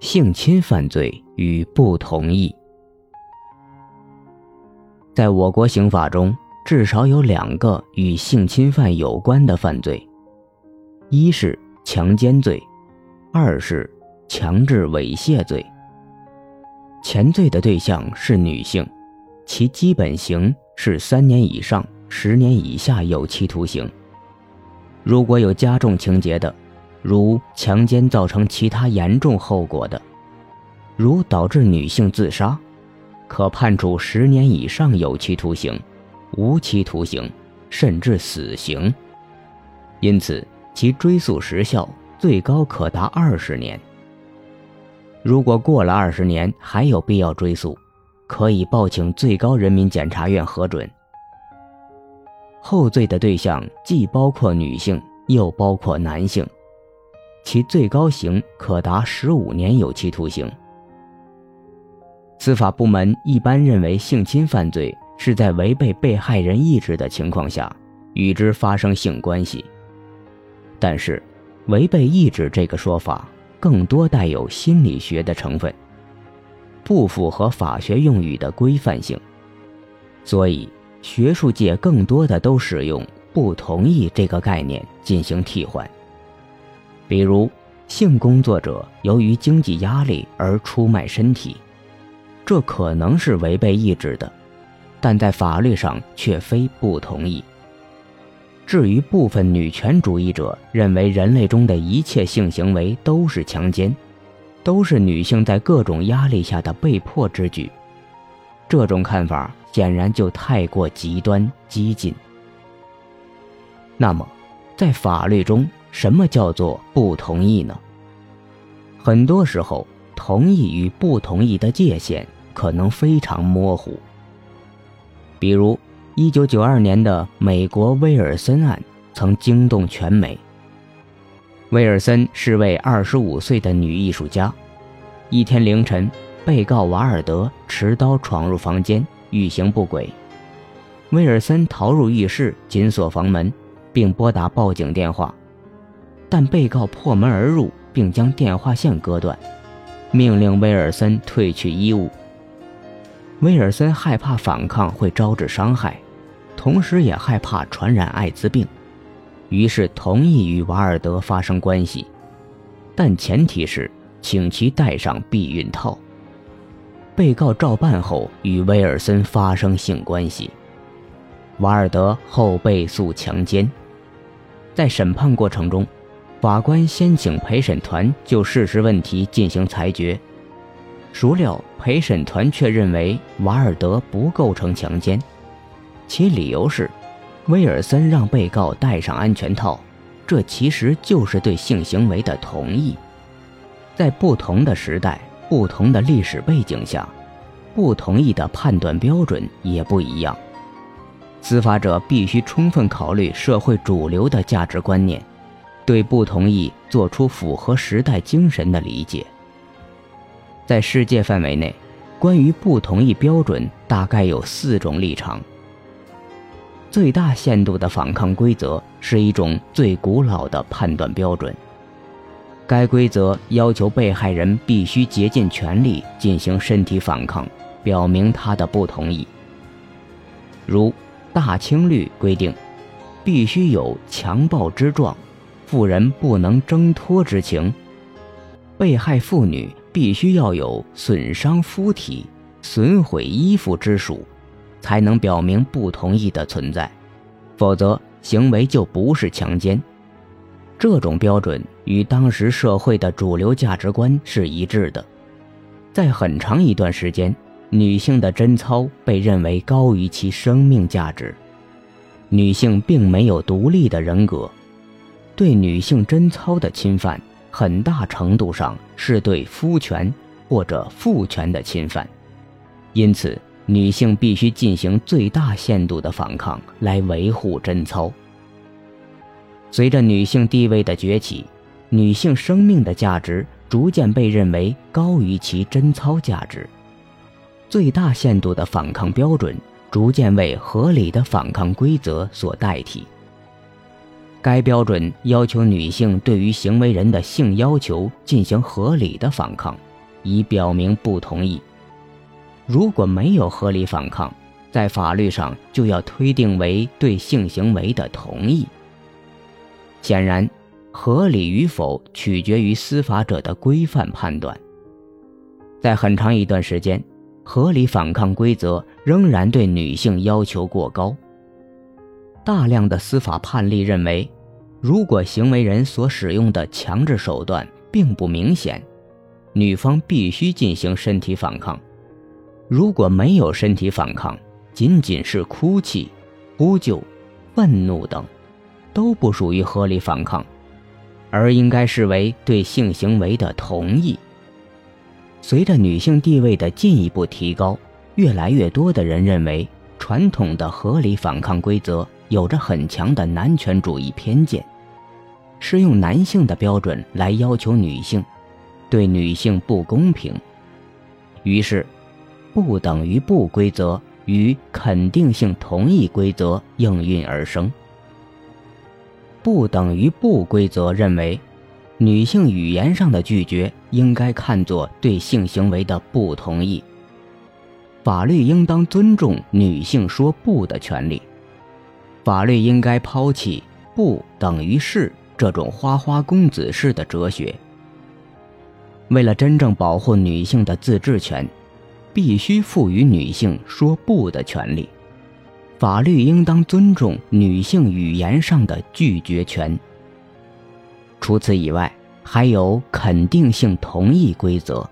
性侵犯罪与不同意。在我国刑法中，至少有两个与性侵犯有关的犯罪，一是强奸罪，二是强制猥亵罪。前罪的对象是女性，其基本刑是三年以上十年以下有期徒刑。如果有加重情节的，如强奸造成其他严重后果的，如导致女性自杀，可判处十年以上有期徒刑、无期徒刑，甚至死刑。因此，其追诉时效最高可达二十年。如果过了二十年还有必要追诉，可以报请最高人民检察院核准。后罪的对象既包括女性，又包括男性。其最高刑可达十五年有期徒刑。司法部门一般认为，性侵犯罪是在违背被害人意志的情况下与之发生性关系。但是，违背意志这个说法更多带有心理学的成分，不符合法学用语的规范性，所以学术界更多的都使用“不同意”这个概念进行替换。比如，性工作者由于经济压力而出卖身体，这可能是违背意志的，但在法律上却非不同意。至于部分女权主义者认为人类中的一切性行为都是强奸，都是女性在各种压力下的被迫之举，这种看法显然就太过极端激进。那么，在法律中，什么叫做不同意呢？很多时候，同意与不同意的界限可能非常模糊。比如，1992年的美国威尔森案曾惊动全美。威尔森是位25岁的女艺术家。一天凌晨，被告瓦尔德持刀闯入房间，欲行不轨。威尔森逃入浴室，紧锁房门，并拨打报警电话。但被告破门而入，并将电话线割断，命令威尔森褪去衣物。威尔森害怕反抗会招致伤害，同时也害怕传染艾滋病，于是同意与瓦尔德发生关系，但前提是请其戴上避孕套。被告照办后与威尔森发生性关系，瓦尔德后被诉强奸。在审判过程中。法官先请陪审团就事实问题进行裁决，孰料陪审团却认为瓦尔德不构成强奸，其理由是，威尔森让被告戴上安全套，这其实就是对性行为的同意。在不同的时代、不同的历史背景下，不同意的判断标准也不一样。司法者必须充分考虑社会主流的价值观念。对不同意做出符合时代精神的理解。在世界范围内，关于不同意标准大概有四种立场。最大限度的反抗规则是一种最古老的判断标准。该规则要求被害人必须竭尽全力进行身体反抗，表明他的不同意。如《大清律》规定，必须有强暴之状。妇人不能挣脱之情，被害妇女必须要有损伤肤体、损毁衣服之属，才能表明不同意的存在，否则行为就不是强奸。这种标准与当时社会的主流价值观是一致的。在很长一段时间，女性的贞操被认为高于其生命价值，女性并没有独立的人格。对女性贞操的侵犯，很大程度上是对夫权或者父权的侵犯，因此女性必须进行最大限度的反抗来维护贞操。随着女性地位的崛起，女性生命的价值逐渐被认为高于其贞操价值，最大限度的反抗标准逐渐为合理的反抗规则所代替。该标准要求女性对于行为人的性要求进行合理的反抗，以表明不同意。如果没有合理反抗，在法律上就要推定为对性行为的同意。显然，合理与否取决于司法者的规范判断。在很长一段时间，合理反抗规则仍然对女性要求过高。大量的司法判例认为，如果行为人所使用的强制手段并不明显，女方必须进行身体反抗。如果没有身体反抗，仅仅是哭泣、呼救、愤怒等，都不属于合理反抗，而应该视为对性行为的同意。随着女性地位的进一步提高，越来越多的人认为，传统的合理反抗规则有着很强的男权主义偏见，是用男性的标准来要求女性，对女性不公平。于是，不等于不规则与肯定性同意规则应运而生。不等于不规则认为。女性语言上的拒绝应该看作对性行为的不同意。法律应当尊重女性说不的权利。法律应该抛弃“不等于是”这种花花公子式的哲学。为了真正保护女性的自治权，必须赋予女性说不的权利。法律应当尊重女性语言上的拒绝权。除此以外，还有肯定性同意规则。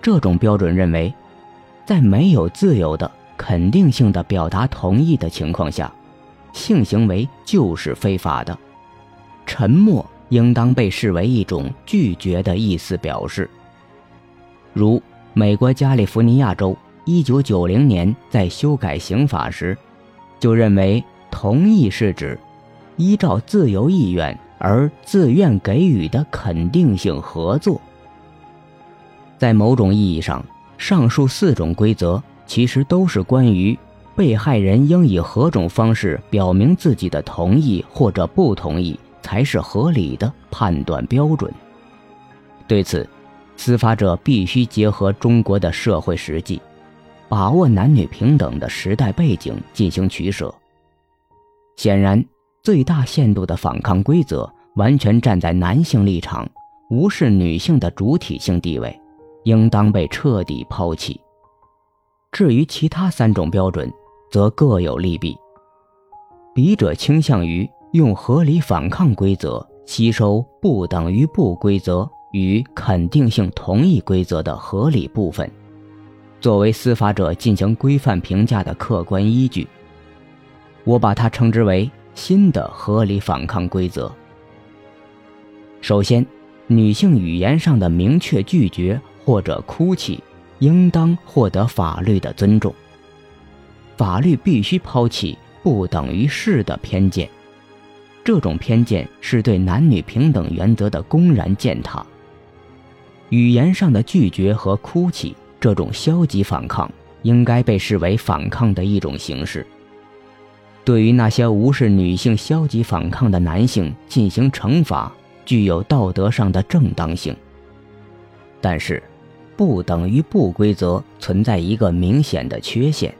这种标准认为，在没有自由的、肯定性的表达同意的情况下，性行为就是非法的。沉默应当被视为一种拒绝的意思表示。如美国加利福尼亚州1990年在修改刑法时，就认为同意是指依照自由意愿。而自愿给予的肯定性合作，在某种意义上，上述四种规则其实都是关于被害人应以何种方式表明自己的同意或者不同意才是合理的判断标准。对此，司法者必须结合中国的社会实际，把握男女平等的时代背景进行取舍。显然。最大限度的反抗规则完全站在男性立场，无视女性的主体性地位，应当被彻底抛弃。至于其他三种标准，则各有利弊。笔者倾向于用合理反抗规则吸收不等于不规则与肯定性同意规则的合理部分，作为司法者进行规范评价的客观依据。我把它称之为。新的合理反抗规则。首先，女性语言上的明确拒绝或者哭泣，应当获得法律的尊重。法律必须抛弃不等于是的偏见，这种偏见是对男女平等原则的公然践踏。语言上的拒绝和哭泣，这种消极反抗，应该被视为反抗的一种形式。对于那些无视女性消极反抗的男性进行惩罚，具有道德上的正当性。但是，不等于不规则存在一个明显的缺陷，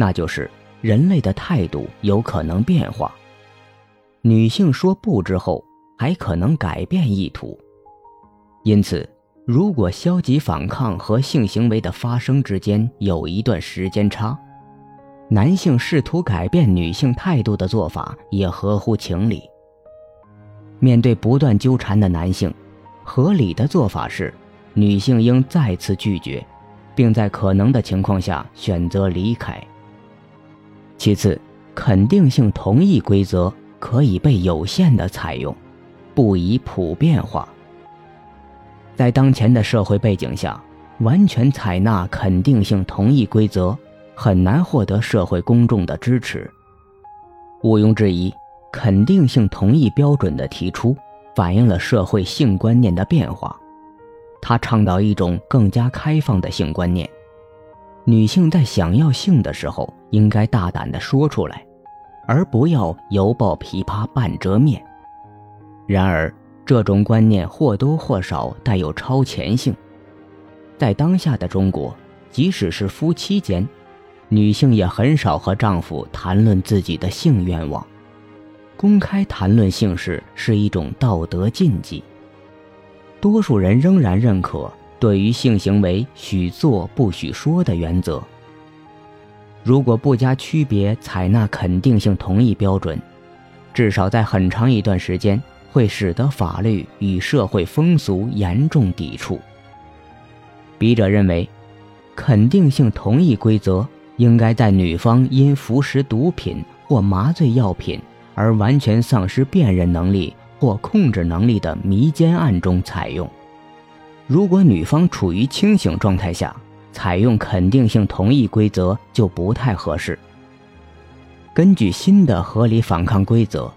那就是人类的态度有可能变化。女性说不之后，还可能改变意图。因此，如果消极反抗和性行为的发生之间有一段时间差，男性试图改变女性态度的做法也合乎情理。面对不断纠缠的男性，合理的做法是，女性应再次拒绝，并在可能的情况下选择离开。其次，肯定性同意规则可以被有限的采用，不宜普遍化。在当前的社会背景下，完全采纳肯定性同意规则。很难获得社会公众的支持。毋庸置疑，肯定性同意标准的提出，反映了社会性观念的变化。它倡导一种更加开放的性观念：女性在想要性的时候，应该大胆地说出来，而不要犹抱琵琶半遮面。然而，这种观念或多或少带有超前性，在当下的中国，即使是夫妻间，女性也很少和丈夫谈论自己的性愿望。公开谈论性事是一种道德禁忌。多数人仍然认可对于性行为许做不许说的原则。如果不加区别采纳肯定性同意标准，至少在很长一段时间会使得法律与社会风俗严重抵触。笔者认为，肯定性同意规则应该在女方因服食毒品或麻醉药品而完全丧失辨认能力或控制能力的迷奸案中采用。如果女方处于清醒状态下，采用肯定性同意规则就不太合适。根据新的合理反抗规则，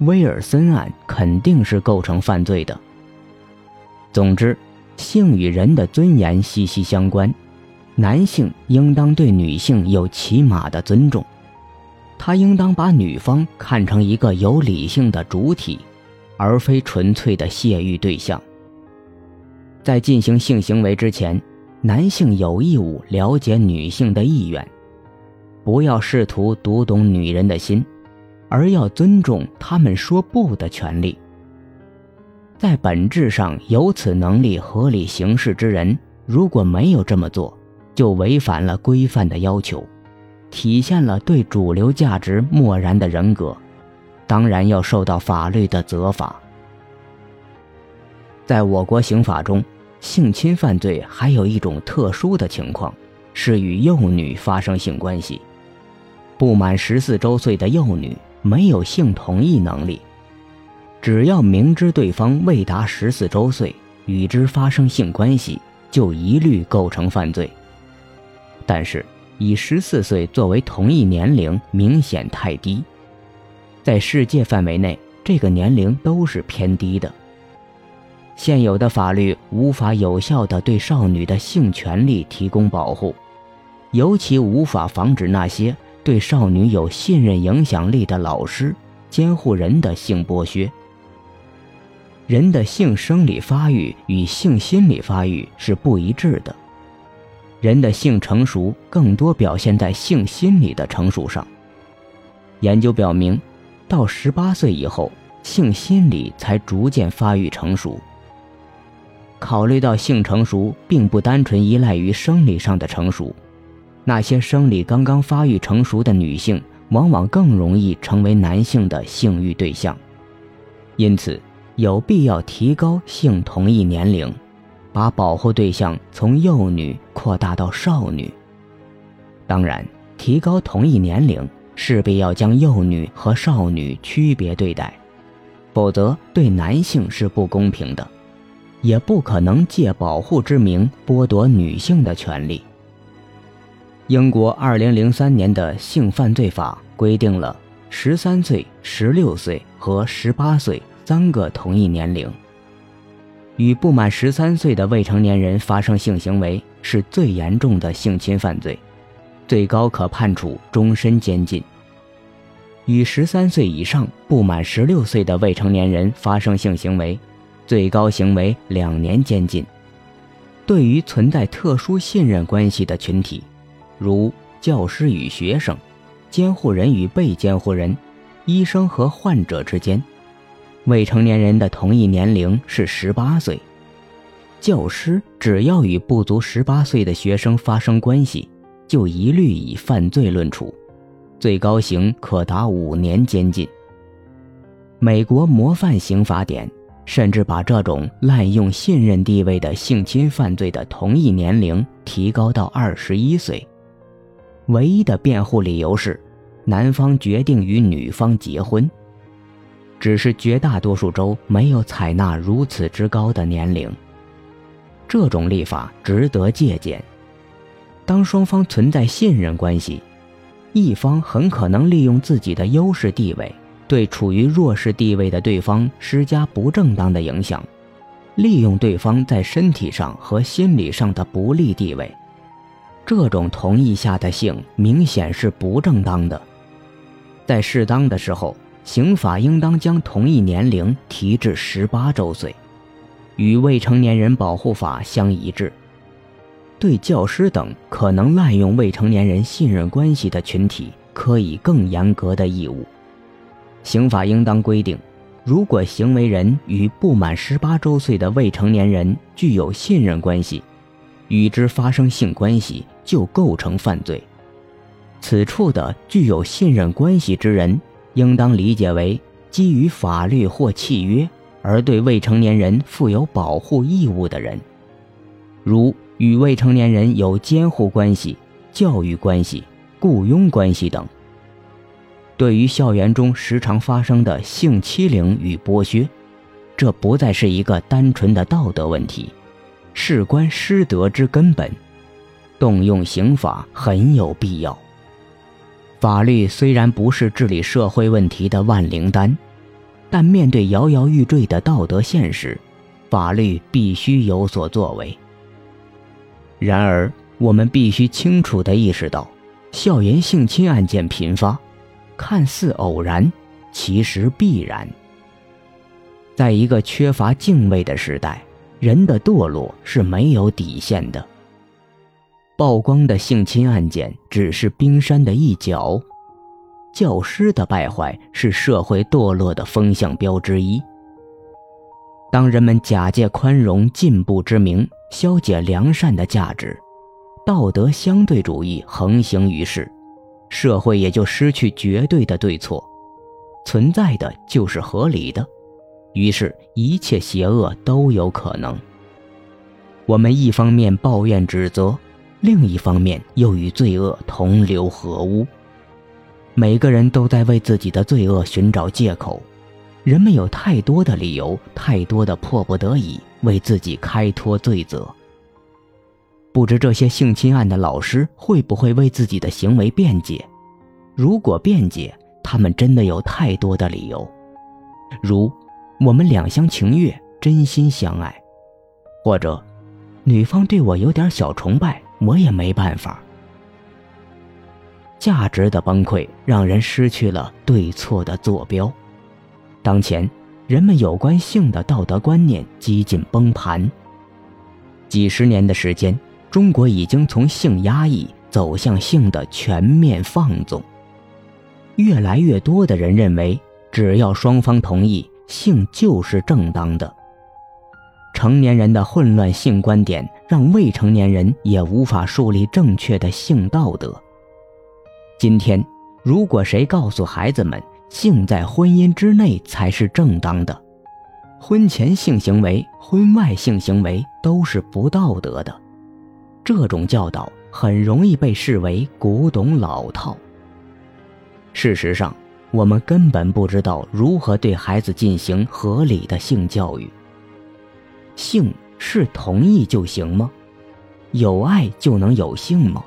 威尔森案肯定是构成犯罪的。总之。性与人的尊严息息相关，男性应当对女性有起码的尊重，他应当把女方看成一个有理性的主体，而非纯粹的泄欲对象。在进行性行为之前，男性有义务了解女性的意愿，不要试图读懂女人的心，而要尊重他们说不的权利。在本质上有此能力合理行事之人，如果没有这么做，就违反了规范的要求，体现了对主流价值漠然的人格，当然要受到法律的责罚。在我国刑法中，性侵犯罪还有一种特殊的情况，是与幼女发生性关系。不满十四周岁的幼女没有性同意能力。只要明知对方未达十四周岁，与之发生性关系，就一律构成犯罪。但是，以十四岁作为同意年龄明显太低，在世界范围内，这个年龄都是偏低的。现有的法律无法有效地对少女的性权利提供保护，尤其无法防止那些对少女有信任影响力的老师、监护人的性剥削。人的性生理发育与性心理发育是不一致的，人的性成熟更多表现在性心理的成熟上。研究表明，到十八岁以后，性心理才逐渐发育成熟。考虑到性成熟并不单纯依赖于生理上的成熟，那些生理刚刚发育成熟的女性，往往更容易成为男性的性欲对象，因此。有必要提高性同意年龄，把保护对象从幼女扩大到少女。当然，提高同意年龄势必要将幼女和少女区别对待，否则对男性是不公平的，也不可能借保护之名剥夺女性的权利。英国2003年的性犯罪法规定了十三岁、十六岁和十八岁。三个同意年龄，与不满十三岁的未成年人发生性行为是最严重的性侵犯罪，最高可判处终身监禁。与十三岁以上不满十六岁的未成年人发生性行为，最高刑为两年监禁。对于存在特殊信任关系的群体，如教师与学生、监护人与被监护人、医生和患者之间。未成年人的同意年龄是十八岁，教师只要与不足十八岁的学生发生关系，就一律以犯罪论处，最高刑可达五年监禁。美国模范刑法典甚至把这种滥用信任地位的性侵犯罪的同意年龄提高到二十一岁，唯一的辩护理由是，男方决定与女方结婚。只是绝大多数州没有采纳如此之高的年龄。这种立法值得借鉴。当双方存在信任关系，一方很可能利用自己的优势地位，对处于弱势地位的对方施加不正当的影响，利用对方在身体上和心理上的不利地位。这种同意下的性明显是不正当的，在适当的时候。刑法应当将同意年龄提至十八周岁，与未成年人保护法相一致。对教师等可能滥用未成年人信任关系的群体，可以更严格的义务。刑法应当规定，如果行为人与不满十八周岁的未成年人具有信任关系，与之发生性关系就构成犯罪。此处的具有信任关系之人，应当理解为基于法律或契约而对未成年人负有保护义务的人，如与未成年人有监护关系、教育关系、雇佣关系等。对于校园中时常发生的性欺凌与剥削，这不再是一个单纯的道德问题，事关师德之根本，动用刑法很有必要。法律虽然不是治理社会问题的万灵丹，但面对摇摇欲坠的道德现实，法律必须有所作为。然而，我们必须清楚地意识到，校园性侵案件频发。看似偶然，其实必然。在一个缺乏敬畏的时代，人的堕落是没有底线的。曝光的性侵案件只是冰山的一角，教师的败坏是社会堕落的风向标之一。当人们假借宽容、进步之名，消解良善的价值，道德相对主义横行于世。社会也就失去绝对的对错，存在的就是合理的，于是，一切邪恶都有可能。我们一方面抱怨指责，另一方面又与罪恶同流合污。每个人都在为自己的罪恶寻找借口，人们有太多的理由，太多的迫不得已为自己开脱罪责。不知这些性侵案的老师会不会为自己的行为辩解？如果辩解，他们真的有太多的理由，如我们两厢情愿，真心相爱，或者女方对我有点小崇拜，我也没办法。价值的崩溃让人失去了对错的坐标。当前，人们有关性的道德观念几近崩盘。几十年的时间。中国已经从性压抑走向性的全面放纵。越来越多的人认为，只要双方同意，性就是正当的。成年人的混乱性观点让未成年人也无法树立正确的性道德。今天，如果谁告诉孩子们，性在婚姻之内才是正当的，婚前性行为、婚外性行为都是不道德的。这种教导很容易被视为古董老套。事实上，我们根本不知道如何对孩子进行合理的性教育。性是同意就行吗？有爱就能有性吗？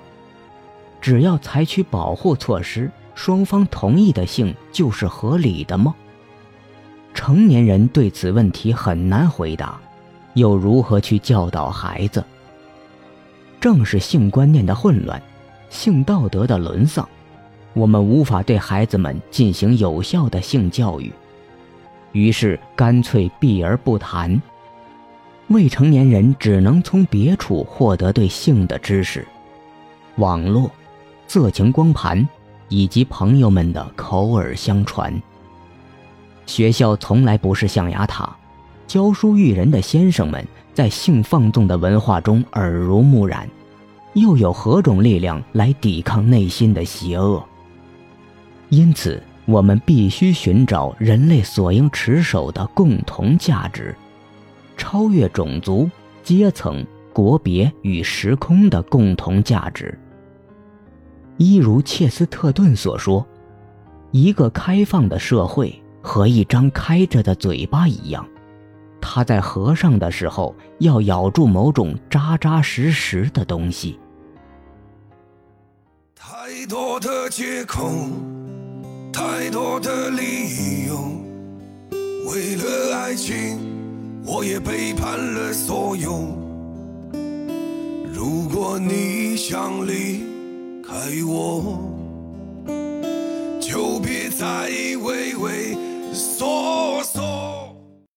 只要采取保护措施，双方同意的性就是合理的吗？成年人对此问题很难回答，又如何去教导孩子？正是性观念的混乱，性道德的沦丧，我们无法对孩子们进行有效的性教育，于是干脆避而不谈。未成年人只能从别处获得对性的知识，网络、色情光盘以及朋友们的口耳相传。学校从来不是象牙塔，教书育人的先生们在性放纵的文化中耳濡目染。又有何种力量来抵抗内心的邪恶？因此，我们必须寻找人类所应持守的共同价值，超越种族、阶层、国别与时空的共同价值。一如切斯特顿所说：“一个开放的社会和一张开着的嘴巴一样，它在合上的时候要咬住某种扎扎实实的东西。”太多的借口，太多的理由，为了爱情，我也背叛了所有。如果你想离开我，就别再畏畏缩缩。